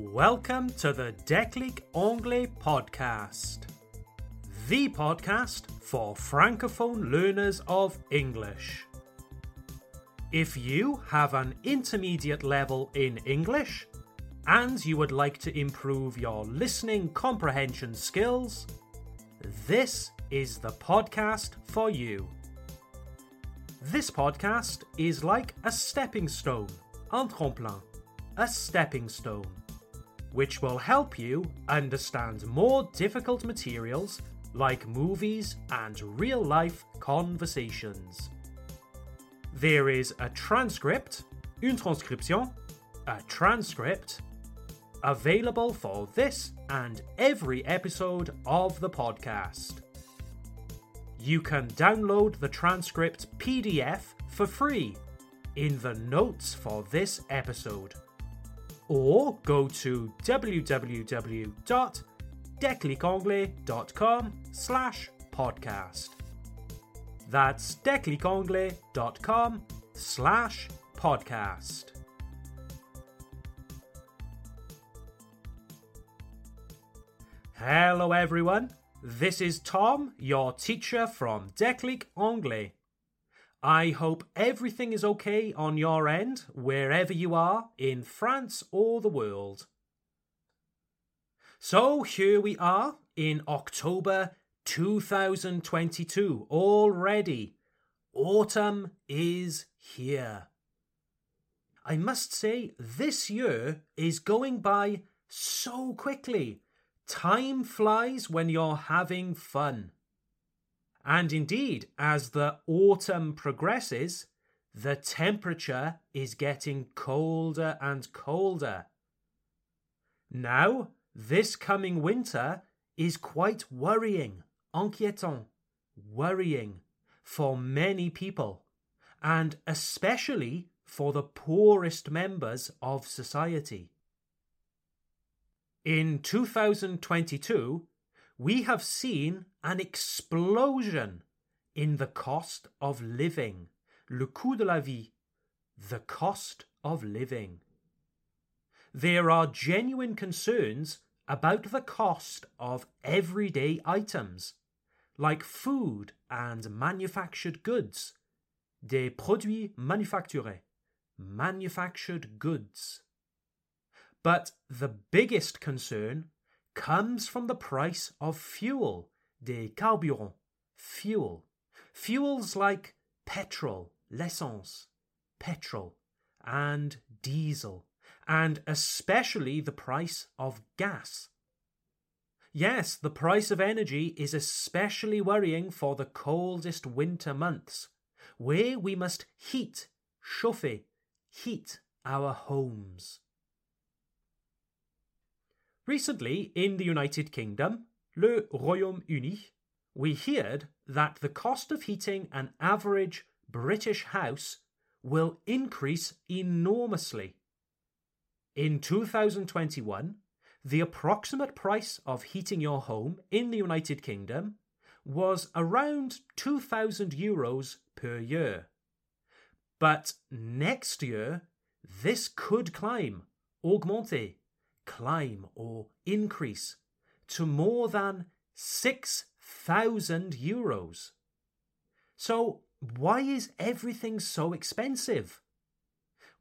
Welcome to the Déclic Anglais podcast, the podcast for Francophone learners of English. If you have an intermediate level in English and you would like to improve your listening comprehension skills, this is the podcast for you. This podcast is like a stepping stone, un tremplin, a stepping stone which will help you understand more difficult materials like movies and real life conversations. There is a transcript, une transcription, a transcript, available for this and every episode of the podcast. You can download the transcript PDF for free in the notes for this episode or go to www.declicanglais.com slash podcast. That's declicanglais.com slash podcast. Hello everyone, this is Tom, your teacher from Declic Anglais. I hope everything is okay on your end, wherever you are, in France or the world. So here we are in October 2022 already. Autumn is here. I must say, this year is going by so quickly. Time flies when you're having fun. And indeed, as the autumn progresses, the temperature is getting colder and colder. Now, this coming winter is quite worrying, inquiétant, worrying for many people, and especially for the poorest members of society. In 2022, we have seen an explosion in the cost of living, le coût de la vie, the cost of living. There are genuine concerns about the cost of everyday items, like food and manufactured goods, des produits manufacturés, manufactured goods. But the biggest concern comes from the price of fuel, des carburants, fuel. Fuels like petrol, l'essence, petrol, and diesel, and especially the price of gas. Yes, the price of energy is especially worrying for the coldest winter months, where we must heat, chauffer, heat our homes. Recently, in the United Kingdom, le Royaume-Uni, we heard that the cost of heating an average British house will increase enormously. In 2021, the approximate price of heating your home in the United Kingdom was around 2,000 euros per year. But next year, this could climb, augmenter, climb or increase to more than 6,000 euros. So, why is everything so expensive?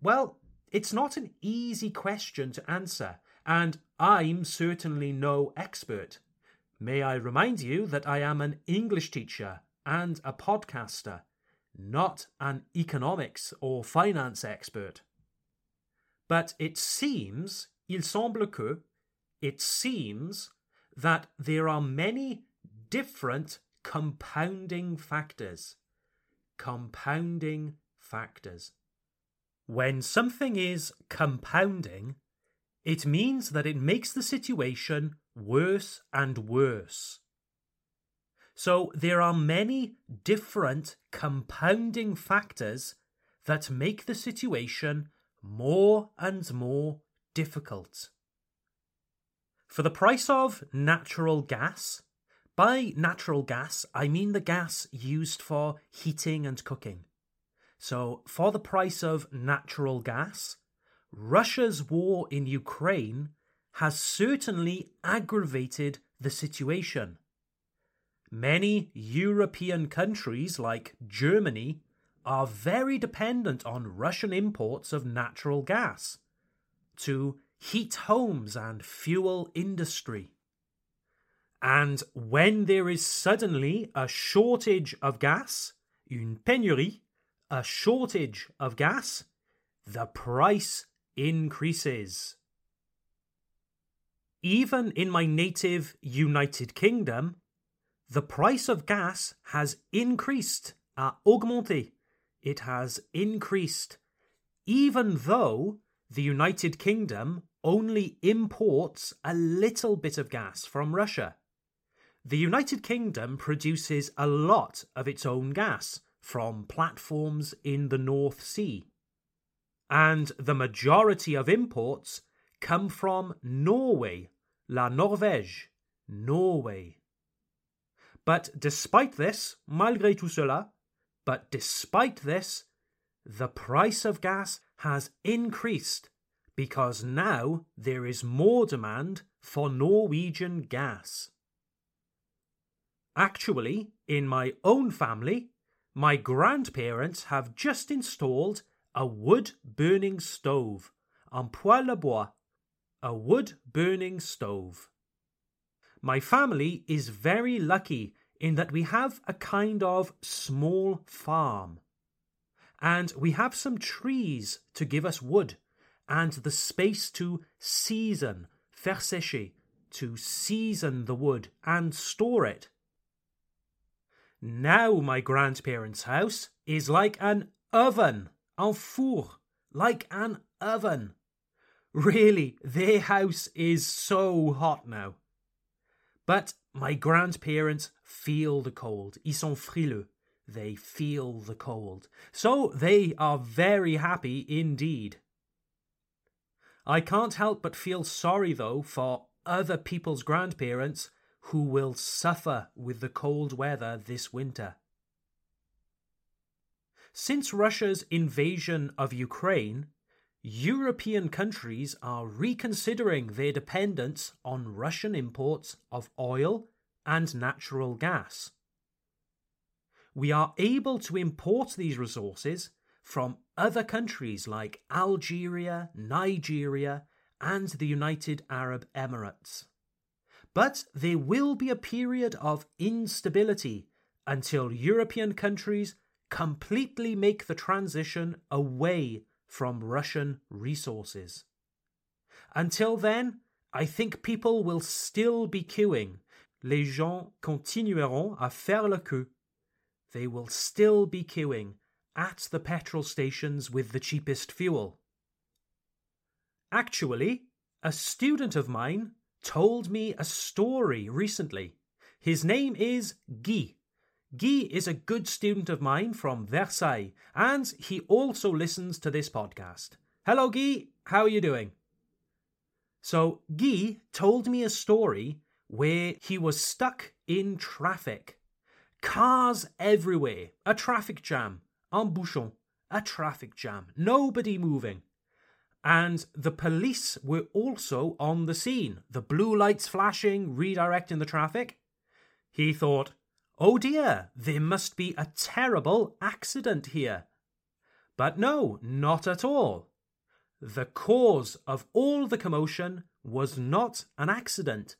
Well, it's not an easy question to answer, and I'm certainly no expert. May I remind you that I am an English teacher and a podcaster, not an economics or finance expert. But it seems il semble que, it seems, that there are many different compounding factors. Compounding factors. When something is compounding, it means that it makes the situation worse and worse. So there are many different compounding factors that make the situation more and more difficult. For the price of natural gas, by natural gas, I mean the gas used for heating and cooking. So, for the price of natural gas, Russia's war in Ukraine has certainly aggravated the situation. Many European countries, like Germany, are very dependent on Russian imports of natural gas to heat homes and fuel industry. And when there is suddenly a shortage of gas, une pénurie, a shortage of gas, the price increases. Even in my native United Kingdom, the price of gas has increased, a augmenté. It has increased, even though the United Kingdom only imports a little bit of gas from Russia. The United Kingdom produces a lot of its own gas from platforms in the North Sea. And the majority of imports come from Norway, La Norvège, Norway. But despite this, malgré tout cela, but despite this, the price of gas has increased because now there is more demand for Norwegian gas. Actually, in my own family, my grandparents have just installed a wood burning stove, un poêle bois, a wood burning stove. My family is very lucky in that we have a kind of small farm. And we have some trees to give us wood and the space to season, faire sécher, to season the wood and store it. Now my grandparents' house is like an oven, un four, like an oven. Really, their house is so hot now. But my grandparents feel the cold. Ils sont frileux. They feel the cold. So they are very happy indeed. I can't help but feel sorry, though, for other people's grandparents who will suffer with the cold weather this winter. Since Russia's invasion of Ukraine, European countries are reconsidering their dependence on Russian imports of oil and natural gas. We are able to import these resources from other countries like Algeria, Nigeria, and the United Arab Emirates. But there will be a period of instability until European countries completely make the transition away from Russian resources. Until then, I think people will still be queuing. Les gens continueront à faire la queue. They will still be queuing at the petrol stations with the cheapest fuel. Actually, a student of mine told me a story recently. His name is Guy. Guy is a good student of mine from Versailles, and he also listens to this podcast. Hello, Guy. How are you doing? So, Guy told me a story where he was stuck in traffic. Cars everywhere, a traffic jam, un bouchon, a traffic jam, nobody moving. And the police were also on the scene, the blue lights flashing, redirecting the traffic. He thought, oh dear, there must be a terrible accident here. But no, not at all. The cause of all the commotion was not an accident,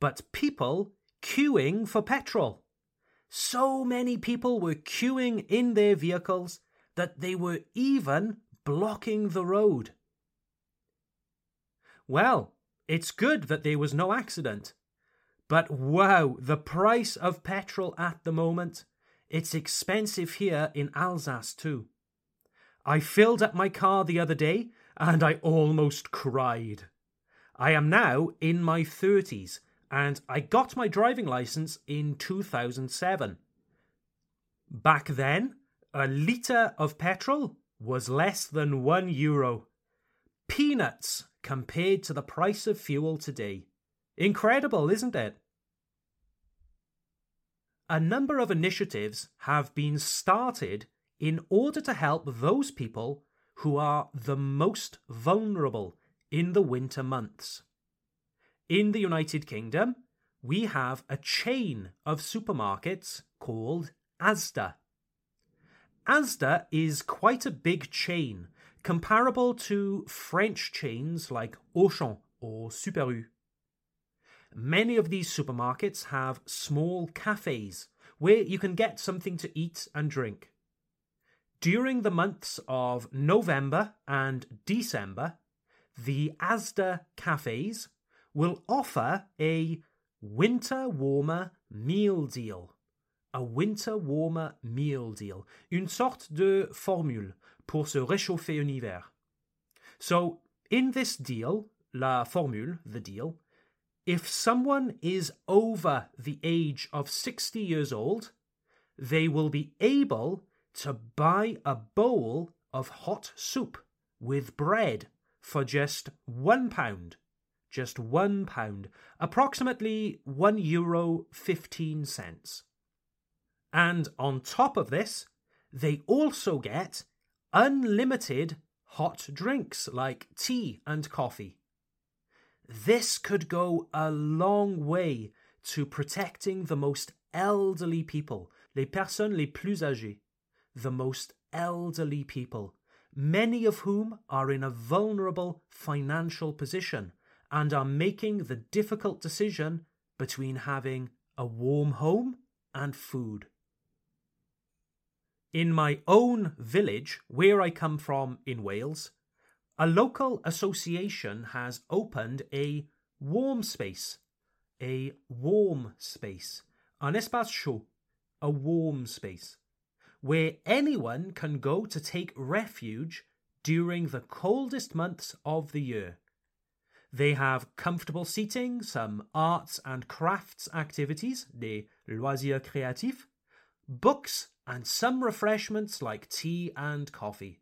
but people queuing for petrol. So many people were queuing in their vehicles that they were even blocking the road. Well, it's good that there was no accident. But wow, the price of petrol at the moment. It's expensive here in Alsace too. I filled up my car the other day and I almost cried. I am now in my 30s and I got my driving license in 2007. Back then, a litre of petrol was less than one euro. Peanuts compared to the price of fuel today. Incredible, isn't it? A number of initiatives have been started in order to help those people who are the most vulnerable in the winter months. In the United Kingdom, we have a chain of supermarkets called Asda. Asda is quite a big chain, comparable to French chains like Auchan or Super U. Many of these supermarkets have small cafes where you can get something to eat and drink. During the months of November and December, the Asda cafes will offer a winter warmer meal deal. A winter warmer meal deal. Une sorte de formule pour se réchauffer en hiver. So, in this deal, la formule, the deal, if someone is over the age of 60 years old, they will be able to buy a bowl of hot soup with bread for just one pound. Just one pound, approximately one euro fifteen cents. And on top of this, they also get unlimited hot drinks like tea and coffee. This could go a long way to protecting the most elderly people, les personnes les plus âgées, the most elderly people, many of whom are in a vulnerable financial position and are making the difficult decision between having a warm home and food. In my own village, where I come from in Wales, a local association has opened a warm space. A warm space. Un espace chaud. A warm space. Where anyone can go to take refuge during the coldest months of the year. They have comfortable seating, some arts and crafts activities, des loisirs créatifs, books, and some refreshments like tea and coffee.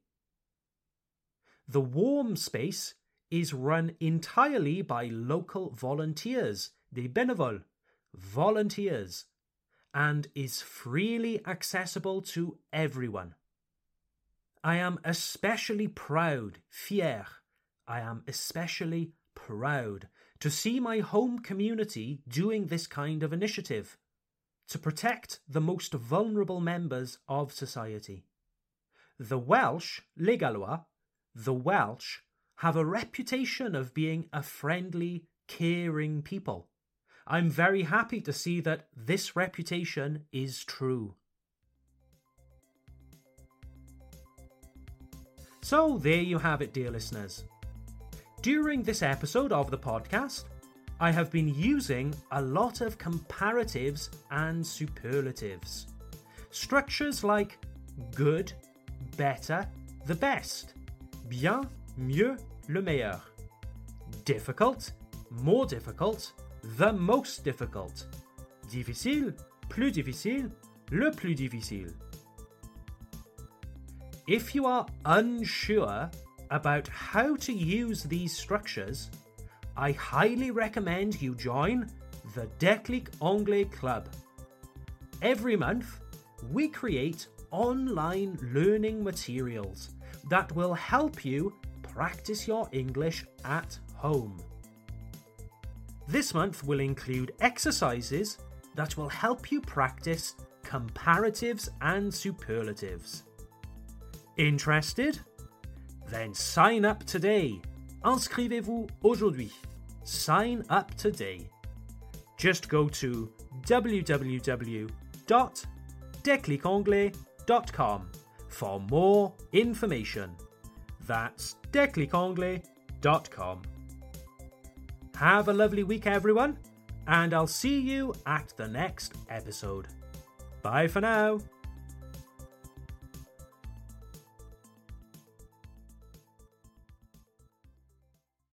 The warm space is run entirely by local volunteers, des bénévoles, volunteers, and is freely accessible to everyone. I am especially proud, fier, I am especially proud to see my home community doing this kind of initiative to protect the most vulnerable members of society. The Welsh, les Gallois, the Welsh have a reputation of being a friendly, caring people. I'm very happy to see that this reputation is true. So, there you have it, dear listeners. During this episode of the podcast, I have been using a lot of comparatives and superlatives. Structures like good, better, the best, bien, mieux, le meilleur. Difficult, more difficult, the most difficult. Difficile, plus difficile, le plus difficile. If you are unsure about how to use these structures, I highly recommend you join the Declic Anglais Club. Every month, we create online learning materials that will help you practice your English at home. This month will include exercises that will help you practice comparatives and superlatives. Interested? Then sign up today. Inscrivez-vous aujourd'hui. Sign up today. Just go to www.declicanglais.com for more information. That's declicanglais.com. Have a lovely week, everyone, and I'll see you at the next episode. Bye for now.